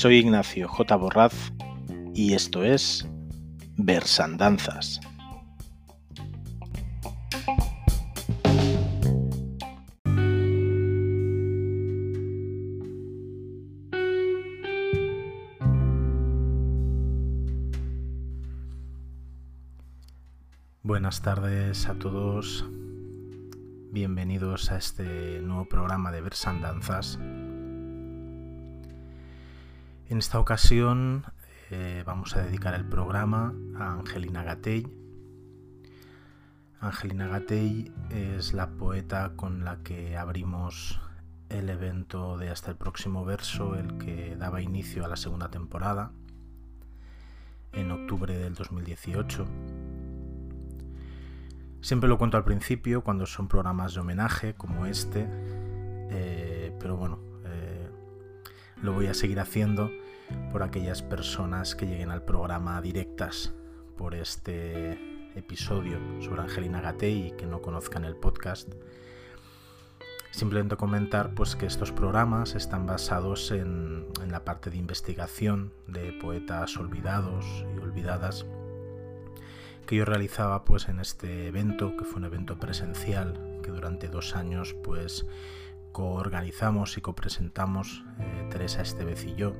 Soy Ignacio J. Borraz y esto es Versandanzas. Buenas tardes a todos, bienvenidos a este nuevo programa de Versandanzas. En esta ocasión eh, vamos a dedicar el programa a Angelina Gatell. Angelina Gatell es la poeta con la que abrimos el evento de Hasta el próximo verso, el que daba inicio a la segunda temporada en octubre del 2018. Siempre lo cuento al principio cuando son programas de homenaje como este, eh, pero bueno, lo voy a seguir haciendo por aquellas personas que lleguen al programa directas por este episodio sobre Angelina Gatey y que no conozcan el podcast. Simplemente comentar pues que estos programas están basados en la parte de investigación de poetas olvidados y olvidadas que yo realizaba pues en este evento, que fue un evento presencial que durante dos años pues coorganizamos y copresentamos eh, Teresa Estevez y yo.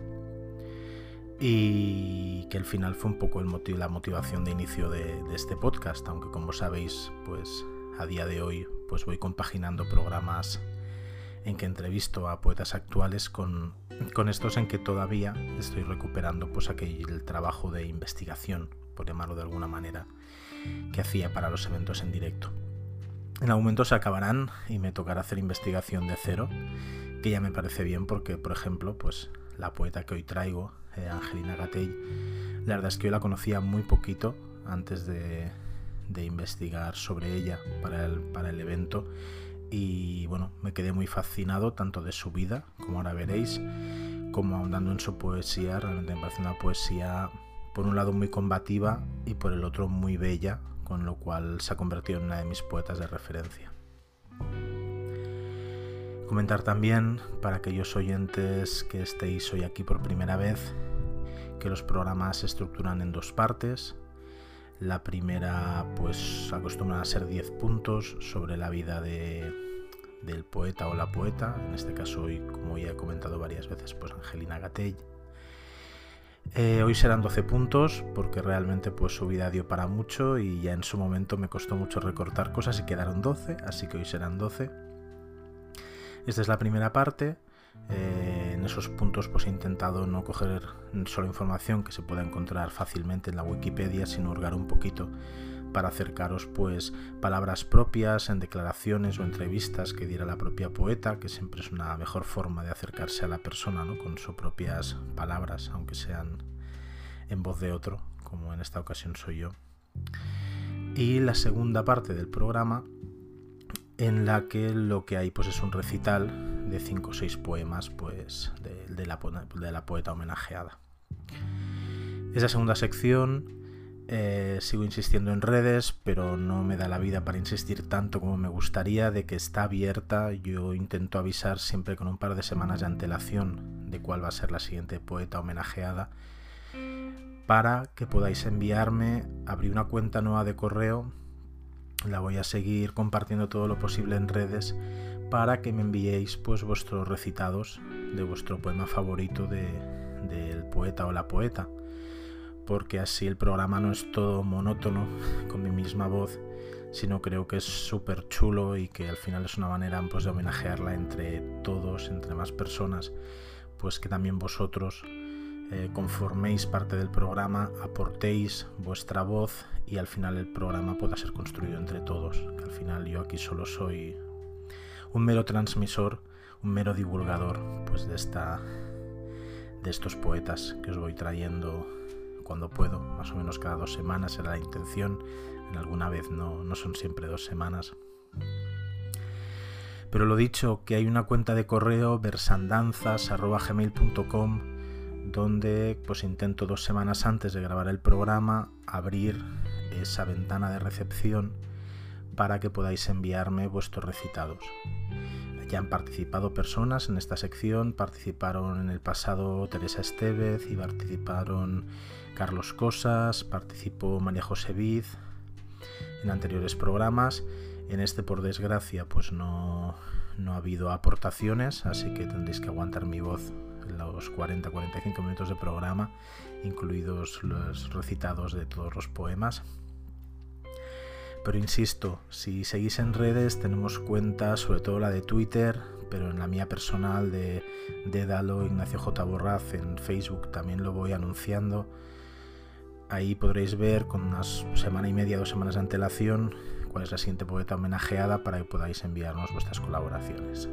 Y que al final fue un poco el motivo, la motivación de inicio de, este podcast, aunque como sabéis, pues a día de hoy pues voy compaginando programas en que entrevisto a poetas actuales con, con estos en que todavía estoy recuperando pues aquel el trabajo de investigación, por llamarlo de alguna manera, que hacía para los eventos en directo. En algún momento se acabarán y me tocará hacer investigación de cero, que ya me parece bien porque, por ejemplo, pues la poeta que hoy traigo, eh, Angelina Gatell, la verdad es que yo la conocía muy poquito antes de, investigar sobre ella para el, para el evento y bueno, me quedé muy fascinado tanto de su vida, como ahora veréis, como ahondando en su poesía, realmente me parece una poesía por un lado muy combativa y por el otro muy bella, con lo cual se ha convertido en una de mis poetas de referencia. Comentar también, para aquellos oyentes que estéis hoy aquí por primera vez, que los programas se estructuran en dos partes. La primera, pues acostumbran a ser 10 puntos sobre la vida de, del poeta o la poeta, en este caso hoy, como ya he comentado varias veces, pues Angelina Gatell. Eh, hoy serán 12 puntos porque realmente pues su vida dio para mucho y ya en su momento me costó mucho recortar cosas y quedaron 12, así que hoy serán 12. Esta es la primera parte. Eh, en esos puntos pues he intentado no coger solo información que se pueda encontrar fácilmente en la Wikipedia, sino hurgar un poquito para acercaros pues palabras propias en declaraciones o entrevistas que diera la propia poeta, que siempre es una mejor forma de acercarse a la persona, ¿no? con sus propias palabras, aunque sean en voz de otro, como en esta ocasión soy yo. Y la segunda parte del programa en la que lo que hay pues es un recital de cinco o seis poemas pues de, la, de la poeta homenajeada. Esa segunda sección eh, sigo insistiendo en redes, pero no me da la vida para insistir tanto como me gustaría de que está abierta. Yo intento avisar siempre con un par de semanas de antelación de cuál va a ser la siguiente poeta homenajeada para que podáis enviarme, abrir una cuenta nueva de correo, la voy a seguir compartiendo todo lo posible en redes para que me enviéis pues vuestros recitados de vuestro poema favorito del poeta o la poeta porque así el programa no es todo monótono con mi misma voz, sino creo que es súper chulo y que al final es una manera pues, de homenajearla entre todos, entre más personas, pues que también vosotros eh, conforméis parte del programa, aportéis vuestra voz y al final el programa pueda ser construido entre todos. Al final yo aquí solo soy un mero transmisor, un mero divulgador pues de esta de estos poetas que os voy trayendo cuando puedo, más o menos cada dos semanas era la intención, en alguna vez no, no son siempre dos semanas. Pero lo dicho, que hay una cuenta de correo versandanzas.gmail.com donde pues intento dos semanas antes de grabar el programa abrir esa ventana de recepción para que podáis enviarme vuestros recitados. Ya han participado personas en esta sección, participaron en el pasado Teresa Estevez y participaron Carlos Cosas, participó María José en anteriores programas. En este, por desgracia, pues no, no ha habido aportaciones, así que tendréis que aguantar mi voz en los 40-45 minutos de programa, incluidos los recitados de todos los poemas. Pero insisto, si seguís en redes tenemos cuentas, sobre todo la de Twitter, pero en la mía personal de Dédalo Ignacio J. Borraz en Facebook también lo voy anunciando. Ahí podréis ver con unas semana y media, dos semanas de antelación, cuál es la siguiente poeta homenajeada para que podáis enviarnos vuestras colaboraciones.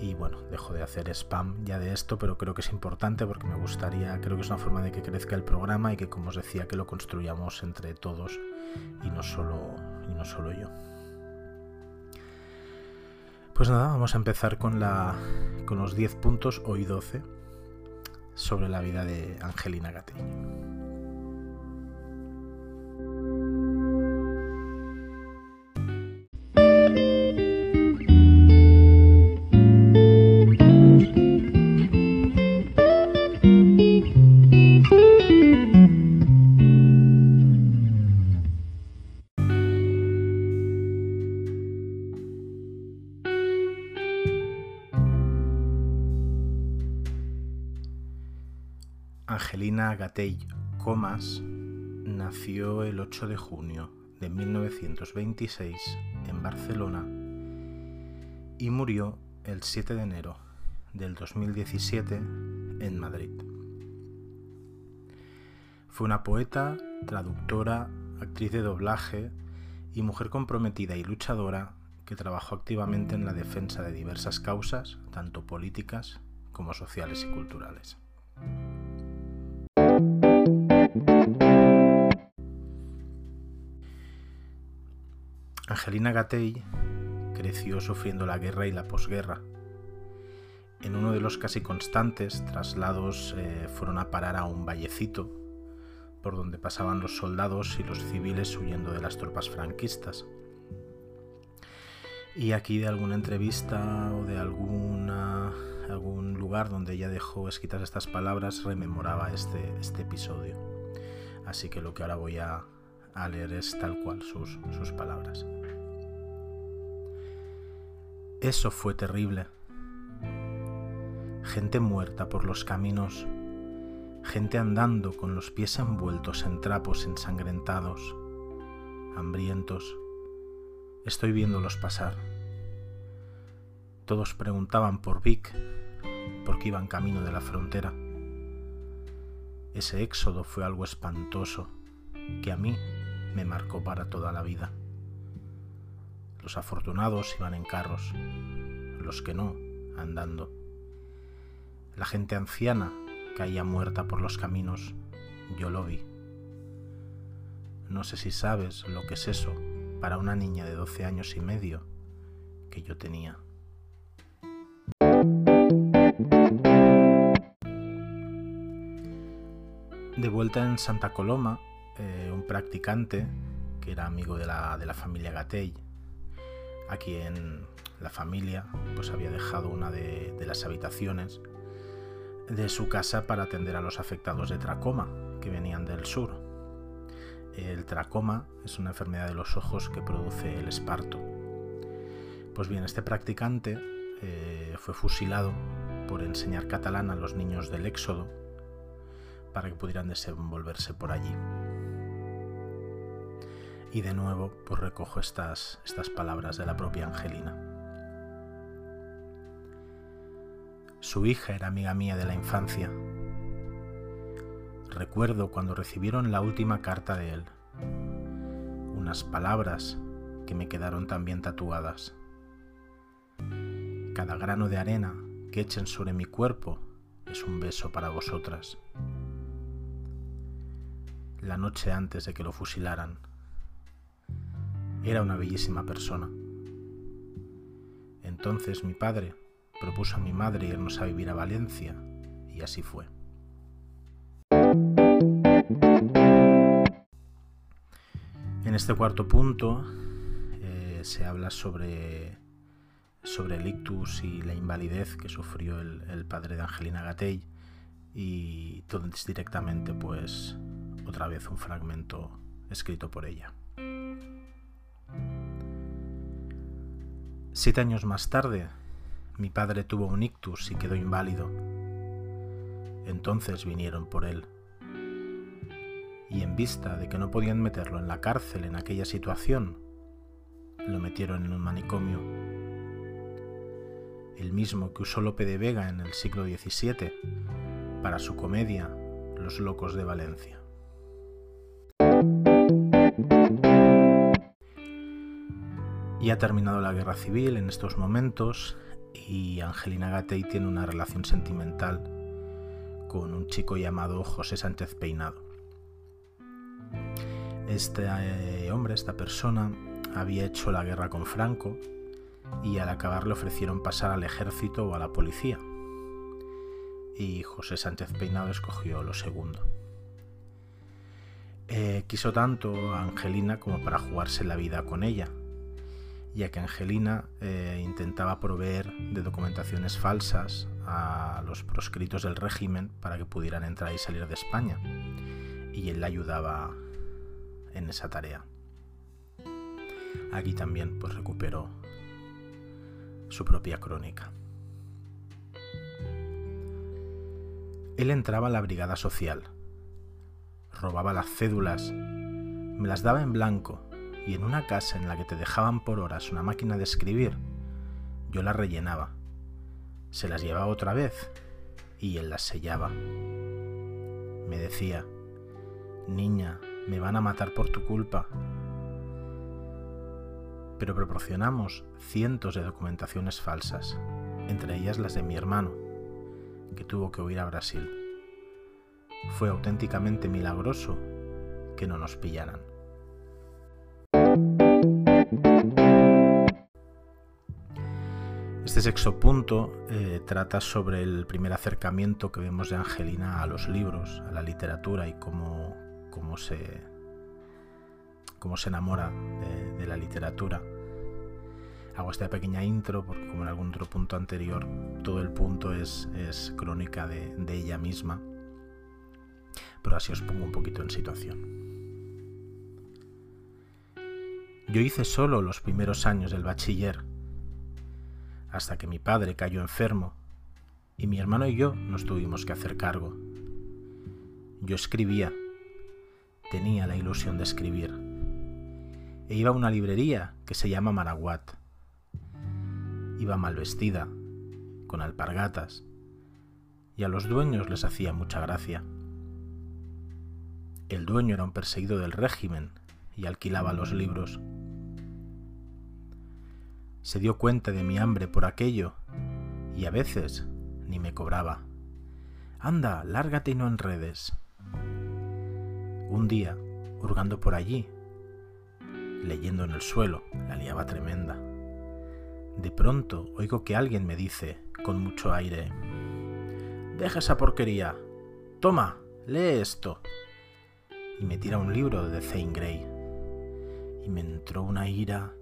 Y bueno, dejo de hacer spam ya de esto, pero creo que es importante porque me gustaría, creo que es una forma de que crezca el programa y que, como os decía, que lo construyamos entre todos y no solo, no solo yo. Pues nada, vamos a empezar con, los 10 puntos, hoy 12, sobre la vida de Angelina Gateño. Gatell Comas nació el 8 de junio de 1926 en Barcelona y murió el 7 de enero del 2017 en Madrid. Fue una poeta, traductora, actriz de doblaje y mujer comprometida y luchadora que trabajó activamente en la defensa de diversas causas, tanto políticas como sociales y culturales. Angelina Gatell creció sufriendo la guerra y la posguerra. En uno de los casi constantes traslados eh, fueron a parar a un vallecito por donde pasaban los soldados y los civiles huyendo de las tropas franquistas. Y aquí de alguna entrevista o de algún lugar donde ella dejó escritas estas palabras rememoraba este, este episodio. Así que lo que ahora voy a, leer es tal cual sus palabras. Eso fue terrible. Gente muerta por los caminos, gente andando con los pies envueltos en trapos ensangrentados, hambrientos. Estoy viéndolos pasar. Todos preguntaban por Vic, porque iban camino de la frontera. Ese éxodo fue algo espantoso que a mí me marcó para toda la vida. Los afortunados iban en carros, los que no, andando. La gente anciana caía muerta por los caminos, yo lo vi. No sé si sabes lo que es eso para una niña de 12 años y medio que yo tenía. De vuelta en Santa Coloma, eh, un practicante que era amigo de la, de la familia Gatell a quien la familia pues había dejado una de, las habitaciones de su casa para atender a los afectados de tracoma que venían del sur. El tracoma es una enfermedad de los ojos que produce el esparto. Pues bien, este practicante eh, fue fusilado por enseñar catalán a los niños del éxodo para que pudieran desenvolverse por allí. Y de nuevo, pues recojo estas, estas palabras de la propia Angelina. Su hija era amiga mía de la infancia. Recuerdo cuando recibieron la última carta de él. Unas palabras que me quedaron también tatuadas. Cada grano de arena que echen sobre mi cuerpo es un beso para vosotras. La noche antes de que lo fusilaran, era una bellísima persona. Entonces mi padre propuso a mi madre irnos a vivir a Valencia y así fue. En este cuarto punto eh, se habla sobre, sobre el ictus y la invalidez que sufrió el, padre de Angelina Gatell y todo directamente pues otra vez un fragmento escrito por ella. Siete años más tarde, mi padre tuvo un ictus y quedó inválido. Entonces vinieron por él. Y en vista de que no podían meterlo en la cárcel en aquella situación, lo metieron en un manicomio. El mismo que usó Lope de Vega en el siglo XVII para su comedia Los Locos de Valencia. Y ha terminado la guerra civil en estos momentos y Angelina Gatey tiene una relación sentimental con un chico llamado José Sánchez Peinado. Este eh, hombre, esta persona, había hecho la guerra con Franco y al acabar le ofrecieron pasar al ejército o a la policía. Y José Sánchez Peinado escogió lo segundo. Eh, quiso tanto a Angelina como para jugarse la vida con ella, ya que Angelina eh, intentaba proveer de documentaciones falsas a los proscritos del régimen para que pudieran entrar y salir de España. Y él la ayudaba en esa tarea. Aquí también pues recuperó su propia crónica. Él entraba a la brigada social, robaba las cédulas, me las daba en blanco y en una casa en la que te dejaban por horas una máquina de escribir, yo las rellenaba. Se las llevaba otra vez y él las sellaba. Me decía, niña, me van a matar por tu culpa. Pero proporcionamos cientos de documentaciones falsas, entre ellas las de mi hermano, que tuvo que huir a Brasil. Fue auténticamente milagroso que no nos pillaran. Este sexto punto eh, trata sobre el primer acercamiento que vemos de Angelina a los libros, a la literatura y cómo, cómo, se, cómo se enamora de, la literatura. Hago esta pequeña intro porque como en algún otro punto anterior, todo el punto es, es crónica de, de ella misma. Pero así os pongo un poquito en situación. Yo hice solo los primeros años del bachiller hasta que mi padre cayó enfermo y mi hermano y yo nos tuvimos que hacer cargo. Yo escribía, tenía la ilusión de escribir. E iba a una librería que se llama Maraguat. Iba mal vestida, con alpargatas, y a los dueños les hacía mucha gracia. El dueño era un perseguido del régimen y alquilaba los libros se dio cuenta de mi hambre por aquello y a veces ni me cobraba. Anda, lárgate y no enredes. Un día, hurgando por allí, leyendo en el suelo, la liaba tremenda. De pronto oigo que alguien me dice, con mucho aire, Deja esa porquería. Toma, lee esto. Y me tira un libro de Zane Grey. Y me entró una ira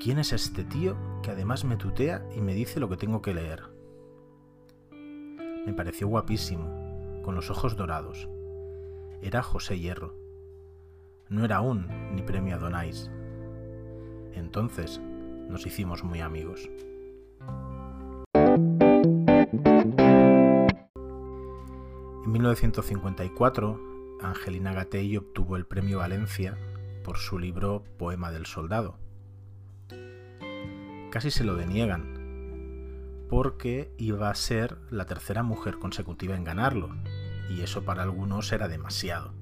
¿Quién es este tío que además me tutea y me dice lo que tengo que leer? Me pareció guapísimo, con los ojos dorados. Era José Hierro. No era aún ni premio Adonais. Entonces nos hicimos muy amigos. En 1954, Angelina Gatell obtuvo el premio Valencia por su libro Poema del Soldado casi se lo deniegan, porque iba a ser la tercera mujer consecutiva en ganarlo, y eso para algunos era demasiado.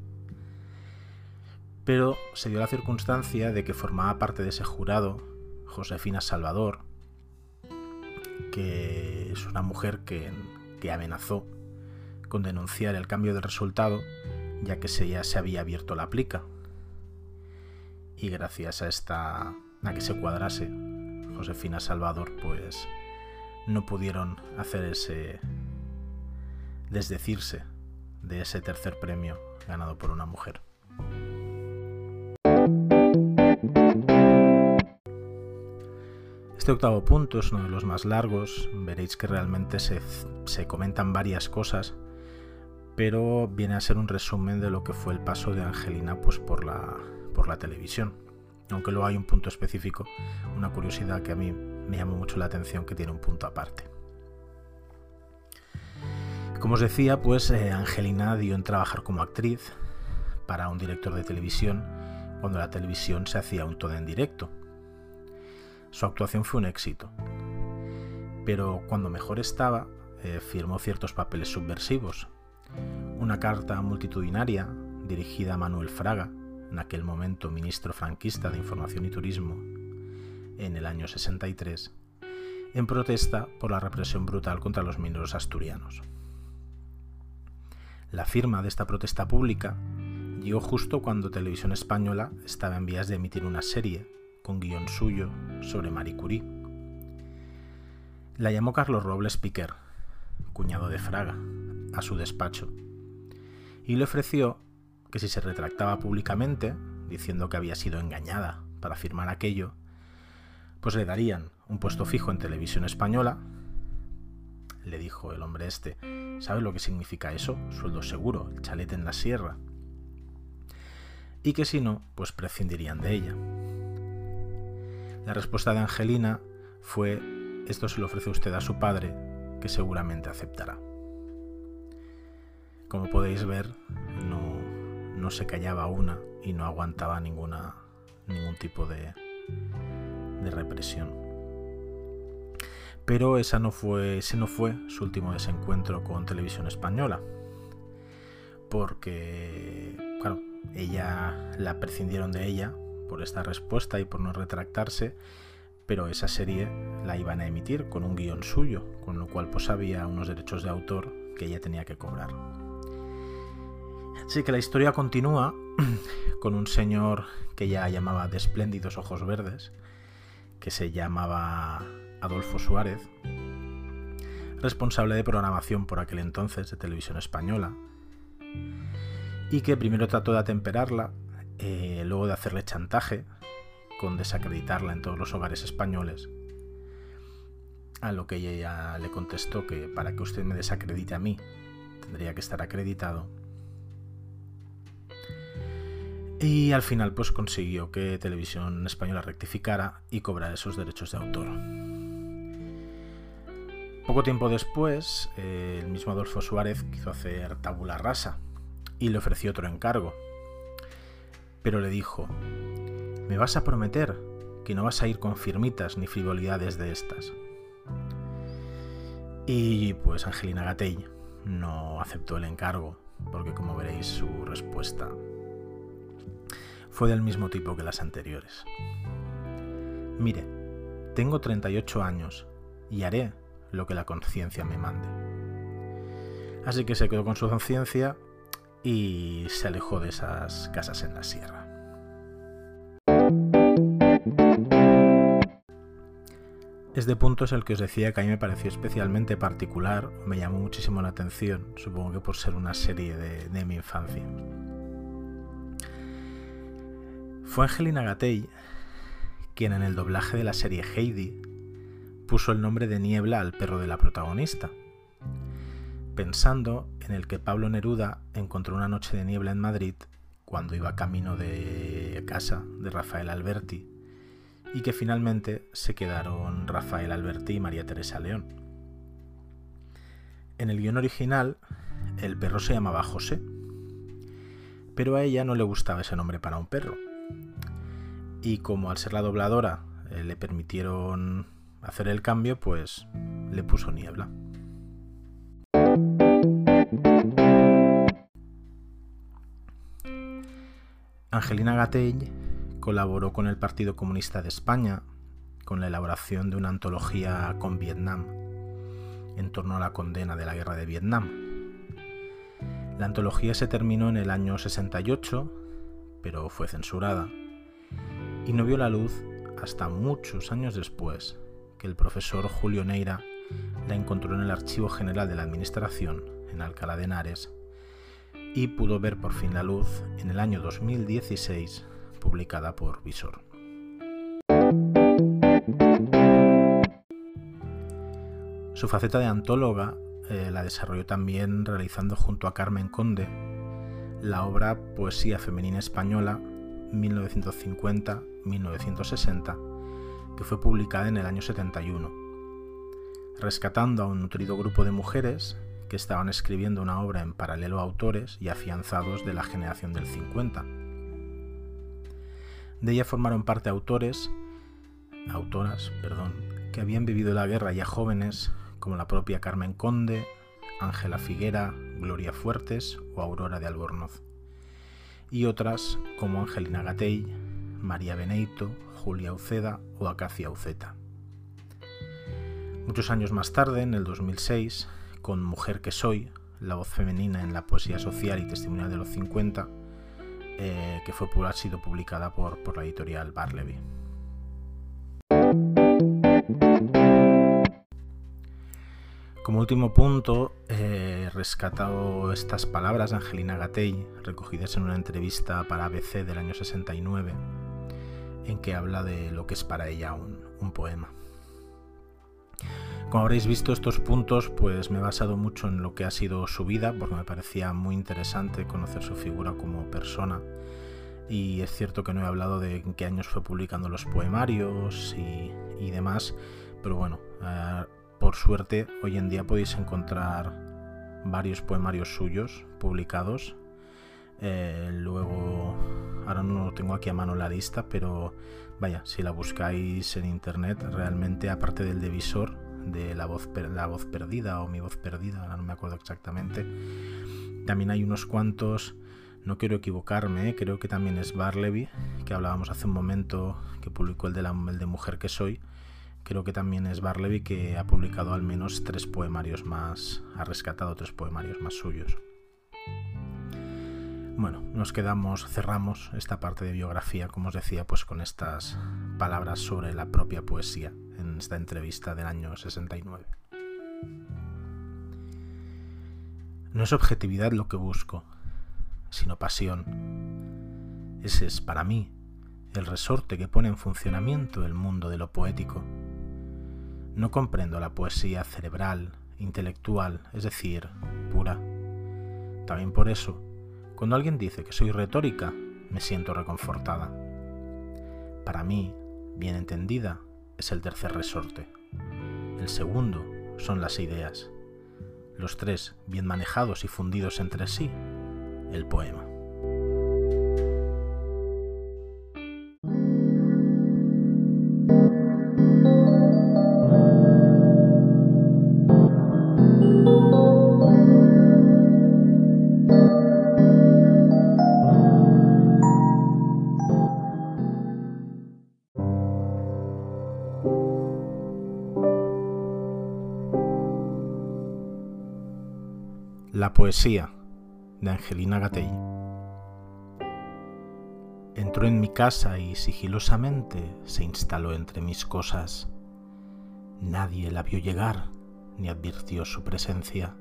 Pero se dio la circunstancia de que formaba parte de ese jurado Josefina Salvador, que es una mujer que, amenazó con denunciar el cambio de resultado, ya que se, ya se había abierto la plica. Y gracias a esta a que se cuadrase Josefina Salvador, pues no pudieron hacer ese desdecirse de ese tercer premio ganado por una mujer. Este octavo punto es uno de los más largos, veréis que realmente se, se comentan varias cosas, pero viene a ser un resumen de lo que fue el paso de Angelina pues, por, la, por la televisión. Aunque luego hay un punto específico, una curiosidad que a mí me llamó mucho la atención que tiene un punto aparte. Como os decía, pues eh, Angelina dio en trabajar como actriz para un director de televisión cuando la televisión se hacía un todo en directo. Su actuación fue un éxito, pero cuando mejor estaba, eh, firmó ciertos papeles subversivos. Una carta multitudinaria dirigida a Manuel Fraga, en aquel momento ministro franquista de Información y Turismo, en el año 63, en protesta por la represión brutal contra los mineros asturianos. La firma de esta protesta pública llegó justo cuando Televisión Española estaba en vías de emitir una serie con guion suyo sobre Marie Curie. La llamó Carlos Robles Piquer, cuñado de Fraga, a su despacho y le ofreció que si se retractaba públicamente, diciendo que había sido engañada para firmar aquello, pues le darían un puesto fijo en televisión española. Le dijo el hombre este, ¿sabe lo que significa eso? Sueldo seguro, el chalete en la sierra. Y que si no, pues prescindirían de ella. La respuesta de Angelina fue, esto se lo ofrece usted a su padre, que seguramente aceptará. Como podéis ver, no, no se callaba una y no aguantaba ninguna, ningún tipo de, represión. Pero esa no fue, ese no fue su último desencuentro con Televisión Española. Porque, claro, ella la prescindieron de ella por esta respuesta y por no retractarse, pero esa serie la iban a emitir con un guion suyo, con lo cual pues había unos derechos de autor que ella tenía que cobrar. Así que la historia continúa con un señor que ya llamaba de espléndidos ojos verdes, que se llamaba Adolfo Suárez, responsable de programación por aquel entonces de televisión española, y que primero trató de atemperarla, eh, luego de hacerle chantaje, con desacreditarla en todos los hogares españoles, a lo que ella le contestó que para que usted me desacredite a mí, tendría que estar acreditado y al final pues consiguió que Televisión Española rectificara y cobrara esos derechos de autor. Poco tiempo después, eh, el mismo Adolfo Suárez quiso hacer tabula rasa y le ofreció otro encargo. Pero le dijo, me vas a prometer que no vas a ir con firmitas ni frivolidades de estas. Y pues Angelina Gatell no aceptó el encargo, porque como veréis su respuesta fue del mismo tipo que las anteriores. Mire, tengo 38 años y haré lo que la conciencia me mande. Así que se quedó con su conciencia y se alejó de esas casas en la sierra. Este punto es el que os decía que a mí me pareció especialmente particular, me llamó muchísimo la atención, supongo que por ser una serie de, de mi infancia. Fue Angelina Gatell quien en el doblaje de la serie Heidi puso el nombre de Niebla al perro de la protagonista, pensando en el que Pablo Neruda encontró una noche de niebla en Madrid cuando iba camino de casa de Rafael Alberti y que finalmente se quedaron Rafael Alberti y María Teresa León. En el guion original, el perro se llamaba José, pero a ella no le gustaba ese nombre para un perro y como al ser la dobladora eh, le permitieron hacer el cambio, pues le puso niebla. Angelina Gatell colaboró con el Partido Comunista de España con la elaboración de una antología con Vietnam en torno a la condena de la guerra de Vietnam. La antología se terminó en el año 68, pero fue censurada y no vio la luz hasta muchos años después que el profesor Julio Neira la encontró en el Archivo General de la Administración en Alcalá de Henares y pudo ver por fin la luz en el año 2016 publicada por Visor. Su faceta de antóloga eh, la desarrolló también realizando junto a Carmen Conde la obra Poesía Femenina Española 1950-1960, que fue publicada en el año 71, rescatando a un nutrido grupo de mujeres que estaban escribiendo una obra en paralelo a autores y afianzados de la generación del 50. De ella formaron parte autores, autoras, perdón, que habían vivido la guerra ya jóvenes, como la propia Carmen Conde, Ángela Figuera, Gloria Fuertes o Aurora de Albornoz y otras como Angelina Gatell, María Beneito, Julia Uceda o Acacia Uceta. Muchos años más tarde, en el 2006, con Mujer que Soy, la voz femenina en la poesía social y testimonial de los 50, eh, que fue, ha sido publicada por, por la editorial Barleby. Como último punto, he rescatado estas palabras de Angelina Gatell, recogidas en una entrevista para ABC del año 69, en que habla de lo que es para ella un, poema. Como habréis visto, estos puntos, pues me he basado mucho en lo que ha sido su vida, porque me parecía muy interesante conocer su figura como persona. Y es cierto que no he hablado de en qué años fue publicando los poemarios y, y demás, pero bueno, eh, por suerte, hoy en día podéis encontrar varios poemarios suyos publicados. Eh, luego, ahora no tengo aquí a mano la lista, pero vaya, si la buscáis en internet, realmente aparte del devisor de la voz, la voz perdida o mi voz perdida, ahora no me acuerdo exactamente, también hay unos cuantos, no quiero equivocarme, ¿eh? creo que también es Barleby, que hablábamos hace un momento, que publicó el de, el de Mujer que Soy, creo que también es Barleby que ha publicado al menos tres poemarios más, ha rescatado tres poemarios más suyos. Bueno, nos quedamos, cerramos esta parte de biografía, como os decía, pues con estas palabras sobre la propia poesía en esta entrevista del año 69. No es objetividad lo que busco, sino pasión. Ese es, para mí, el resorte que pone en funcionamiento el mundo de lo poético no comprendo la poesía cerebral, intelectual, es decir, pura. También por eso, cuando alguien dice que soy retórica, me siento reconfortada. Para mí, bien entendida, es el tercer resorte. El segundo son las ideas. Los tres, bien manejados y fundidos entre sí, el poema. La poesía de Angelina Gatell. Entró en mi casa y sigilosamente se instaló entre mis cosas. Nadie la vio llegar ni advirtió su presencia.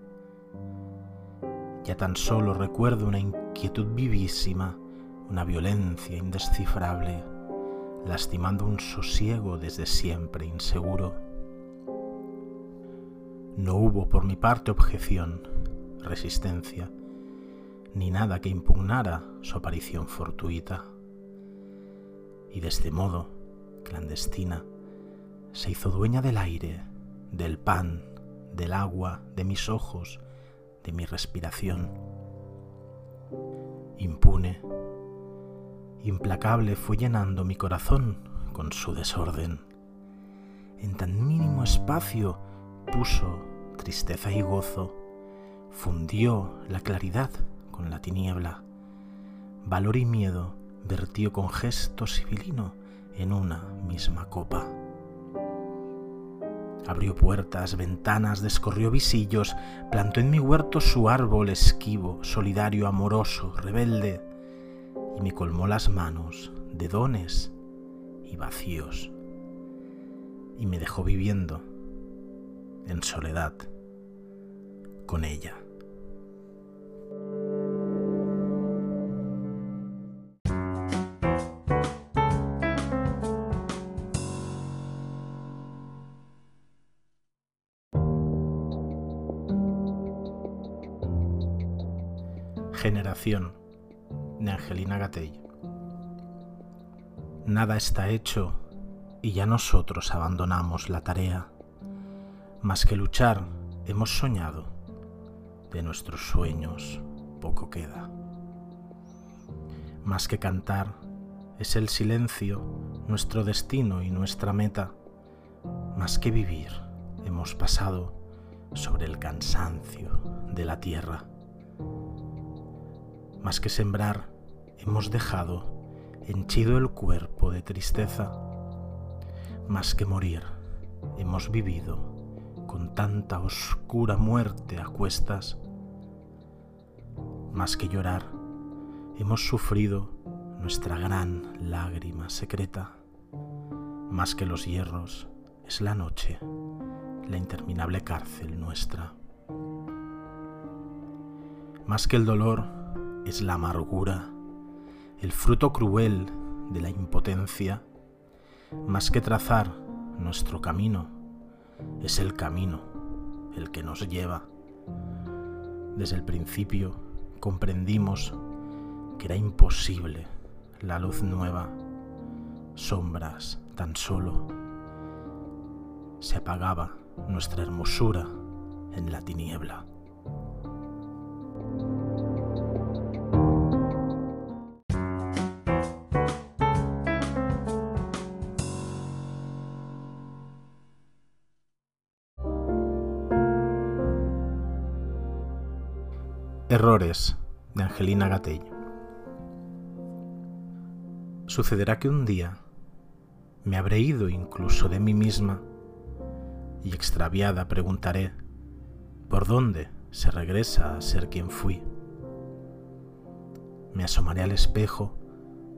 Ya tan solo recuerdo una inquietud vivísima, una violencia indescifrable, lastimando un sosiego desde siempre inseguro. No hubo por mi parte objeción, resistencia, ni nada que impugnara su aparición fortuita. Y de este modo, clandestina, se hizo dueña del aire, del pan, del agua, de mis ojos, de mi respiración. Impune, implacable fue llenando mi corazón con su desorden. En tan mínimo espacio puso tristeza y gozo, fundió la claridad con la tiniebla, valor y miedo vertió con gesto civilino en una misma copa. Abrió puertas, ventanas, descorrió visillos, plantó en mi huerto su árbol esquivo, solidario, amoroso, rebelde, y me colmó las manos de dones y vacíos, y me dejó viviendo en soledad con ella. De Angelina Gatell. Nada está hecho y ya nosotros abandonamos la tarea. Más que luchar, hemos soñado. De nuestros sueños poco queda. Más que cantar, es el silencio nuestro destino y nuestra meta. Más que vivir, hemos pasado sobre el cansancio de la tierra. Más que sembrar, hemos dejado henchido el cuerpo de tristeza. Más que morir, hemos vivido con tanta oscura muerte a cuestas. Más que llorar, hemos sufrido nuestra gran lágrima secreta. Más que los hierros, es la noche, la interminable cárcel nuestra. Más que el dolor, es la amargura, el fruto cruel de la impotencia, más que trazar nuestro camino, es el camino el que nos lleva. Desde el principio comprendimos que era imposible la luz nueva, sombras tan solo. Se apagaba nuestra hermosura en la tiniebla. Errores de Angelina Gatell. Sucederá que un día me habré ido incluso de mí misma y extraviada preguntaré, ¿por dónde se regresa a ser quien fui? Me asomaré al espejo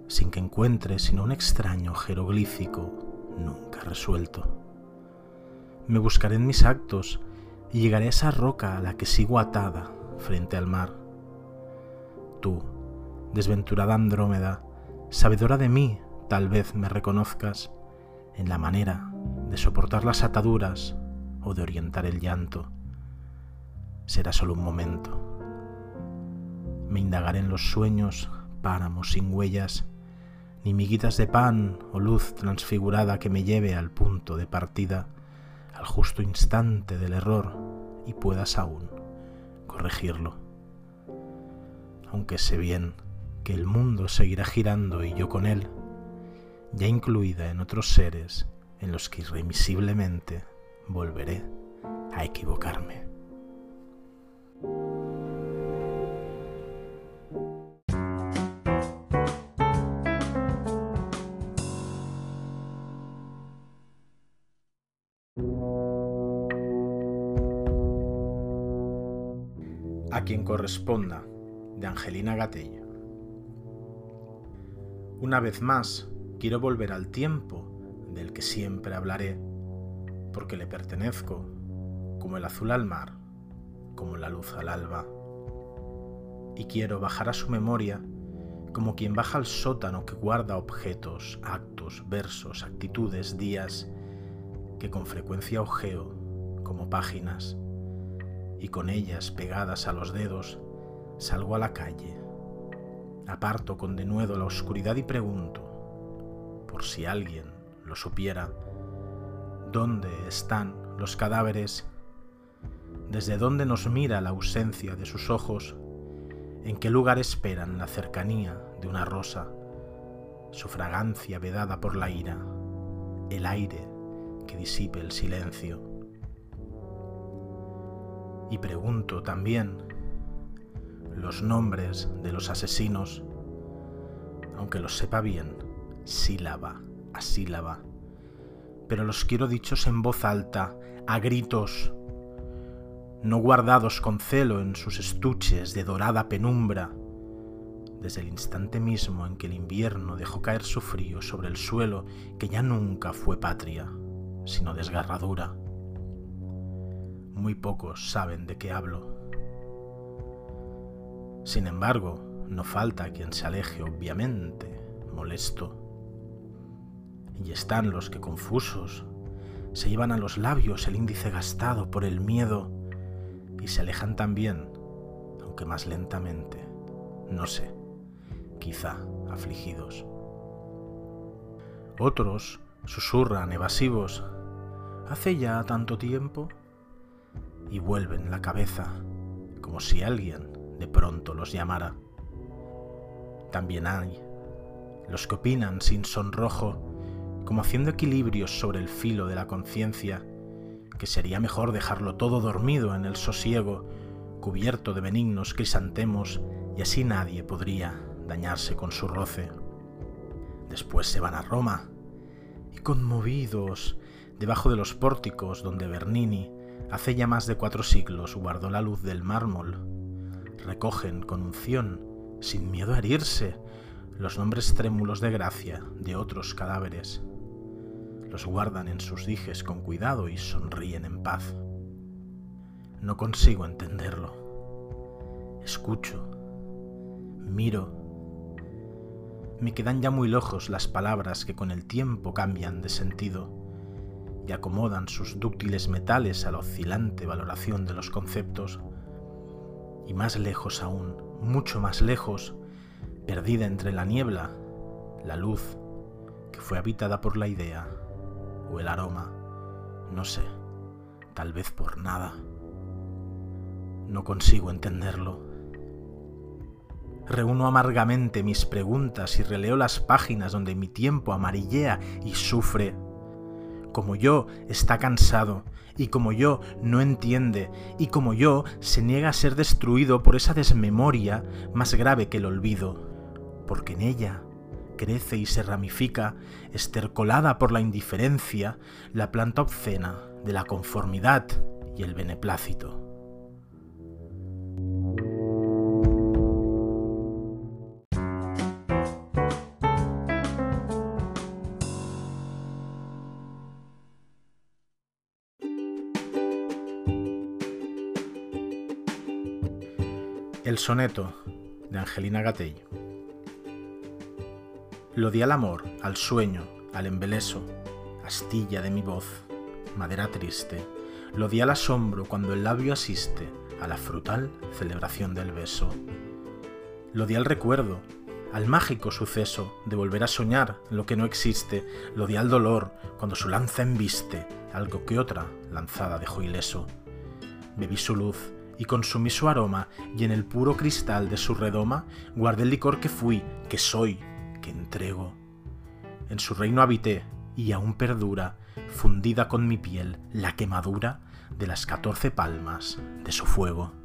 sin que encuentre sino un extraño jeroglífico nunca resuelto. Me buscaré en mis actos y llegaré a esa roca a la que sigo atada frente al mar. Tú, desventurada Andrómeda, sabedora de mí, tal vez me reconozcas en la manera de soportar las ataduras o de orientar el llanto. Será solo un momento. Me indagaré en los sueños, páramos sin huellas, ni miguitas de pan o luz transfigurada que me lleve al punto de partida, al justo instante del error y puedas aún corregirlo. Aunque sé bien que el mundo seguirá girando y yo con él, ya incluida en otros seres en los que irremisiblemente volveré a equivocarme. Corresponda, de Angelina Gatell. Una vez más, quiero volver al tiempo del que siempre hablaré, porque le pertenezco, como el azul al mar, como la luz al alba. Y quiero bajar a su memoria como quien baja al sótano que guarda objetos, actos, versos, actitudes, días, que con frecuencia ojeo como páginas y con ellas pegadas a los dedos salgo a la calle. Aparto con denuedo la oscuridad y pregunto, por si alguien lo supiera, ¿dónde están los cadáveres? ¿Desde dónde nos mira la ausencia de sus ojos? ¿En qué lugar esperan la cercanía de una rosa, su fragancia vedada por la ira, el aire que disipe el silencio? Y pregunto también los nombres de los asesinos, aunque los sepa bien, sílaba a sílaba, pero los quiero dichos en voz alta, a gritos, no guardados con celo en sus estuches de dorada penumbra, desde el instante mismo en que el invierno dejó caer su frío sobre el suelo que ya nunca fue patria, sino desgarradura muy pocos saben de qué hablo. Sin embargo, no falta quien se aleje obviamente, molesto. Y están los que confusos se llevan a los labios el índice gastado por el miedo y se alejan también, aunque más lentamente, no sé, quizá afligidos. Otros susurran evasivos, ¿hace ya tanto tiempo? Y vuelven la cabeza, como si alguien de pronto los llamara. También hay los que opinan sin sonrojo, como haciendo equilibrios sobre el filo de la conciencia, que sería mejor dejarlo todo dormido en el sosiego, cubierto de benignos crisantemos, y así nadie podría dañarse con su roce. Después se van a Roma, y conmovidos, debajo de los pórticos donde Bernini hace ya más de cuatro siglos guardó la luz del mármol, recogen con unción, sin miedo a herirse, los nombres trémulos de gracia de otros cadáveres. Los guardan en sus dijes con cuidado y sonríen en paz. No consigo entenderlo. Escucho, miro. Me quedan ya muy lejos las palabras que con el tiempo cambian de sentido y acomodan sus dúctiles metales a la oscilante valoración de los conceptos. Y más lejos aún, mucho más lejos, perdida entre la niebla, la luz que fue habitada por la idea o el aroma, no sé, tal vez por nada. No consigo entenderlo. Reúno amargamente mis preguntas y releo las páginas donde mi tiempo amarillea y sufre. Como yo está cansado y como yo no entiende y como yo se niega a ser destruido por esa desmemoria más grave que el olvido porque en ella crece y se ramifica, estercolada por la indiferencia, la planta obscena de la conformidad y el beneplácito. Soneto de Angelina Gatell. Lo di al amor, al sueño, al embeleso, astilla de mi voz, madera triste. Lo di al asombro cuando el labio asiste a la frutal celebración del beso. Lo di al recuerdo, al mágico suceso de volver a soñar lo que no existe. Lo di al dolor cuando su lanza embiste algo que otra lanzada dejó ileso. Bebí su luz y consumí su aroma, y en el puro cristal de su redoma guardé el licor que fui, que soy, entrego. En su reino habité y aún perdura, fundida con mi piel, la quemadura de las catorce palmas de su fuego.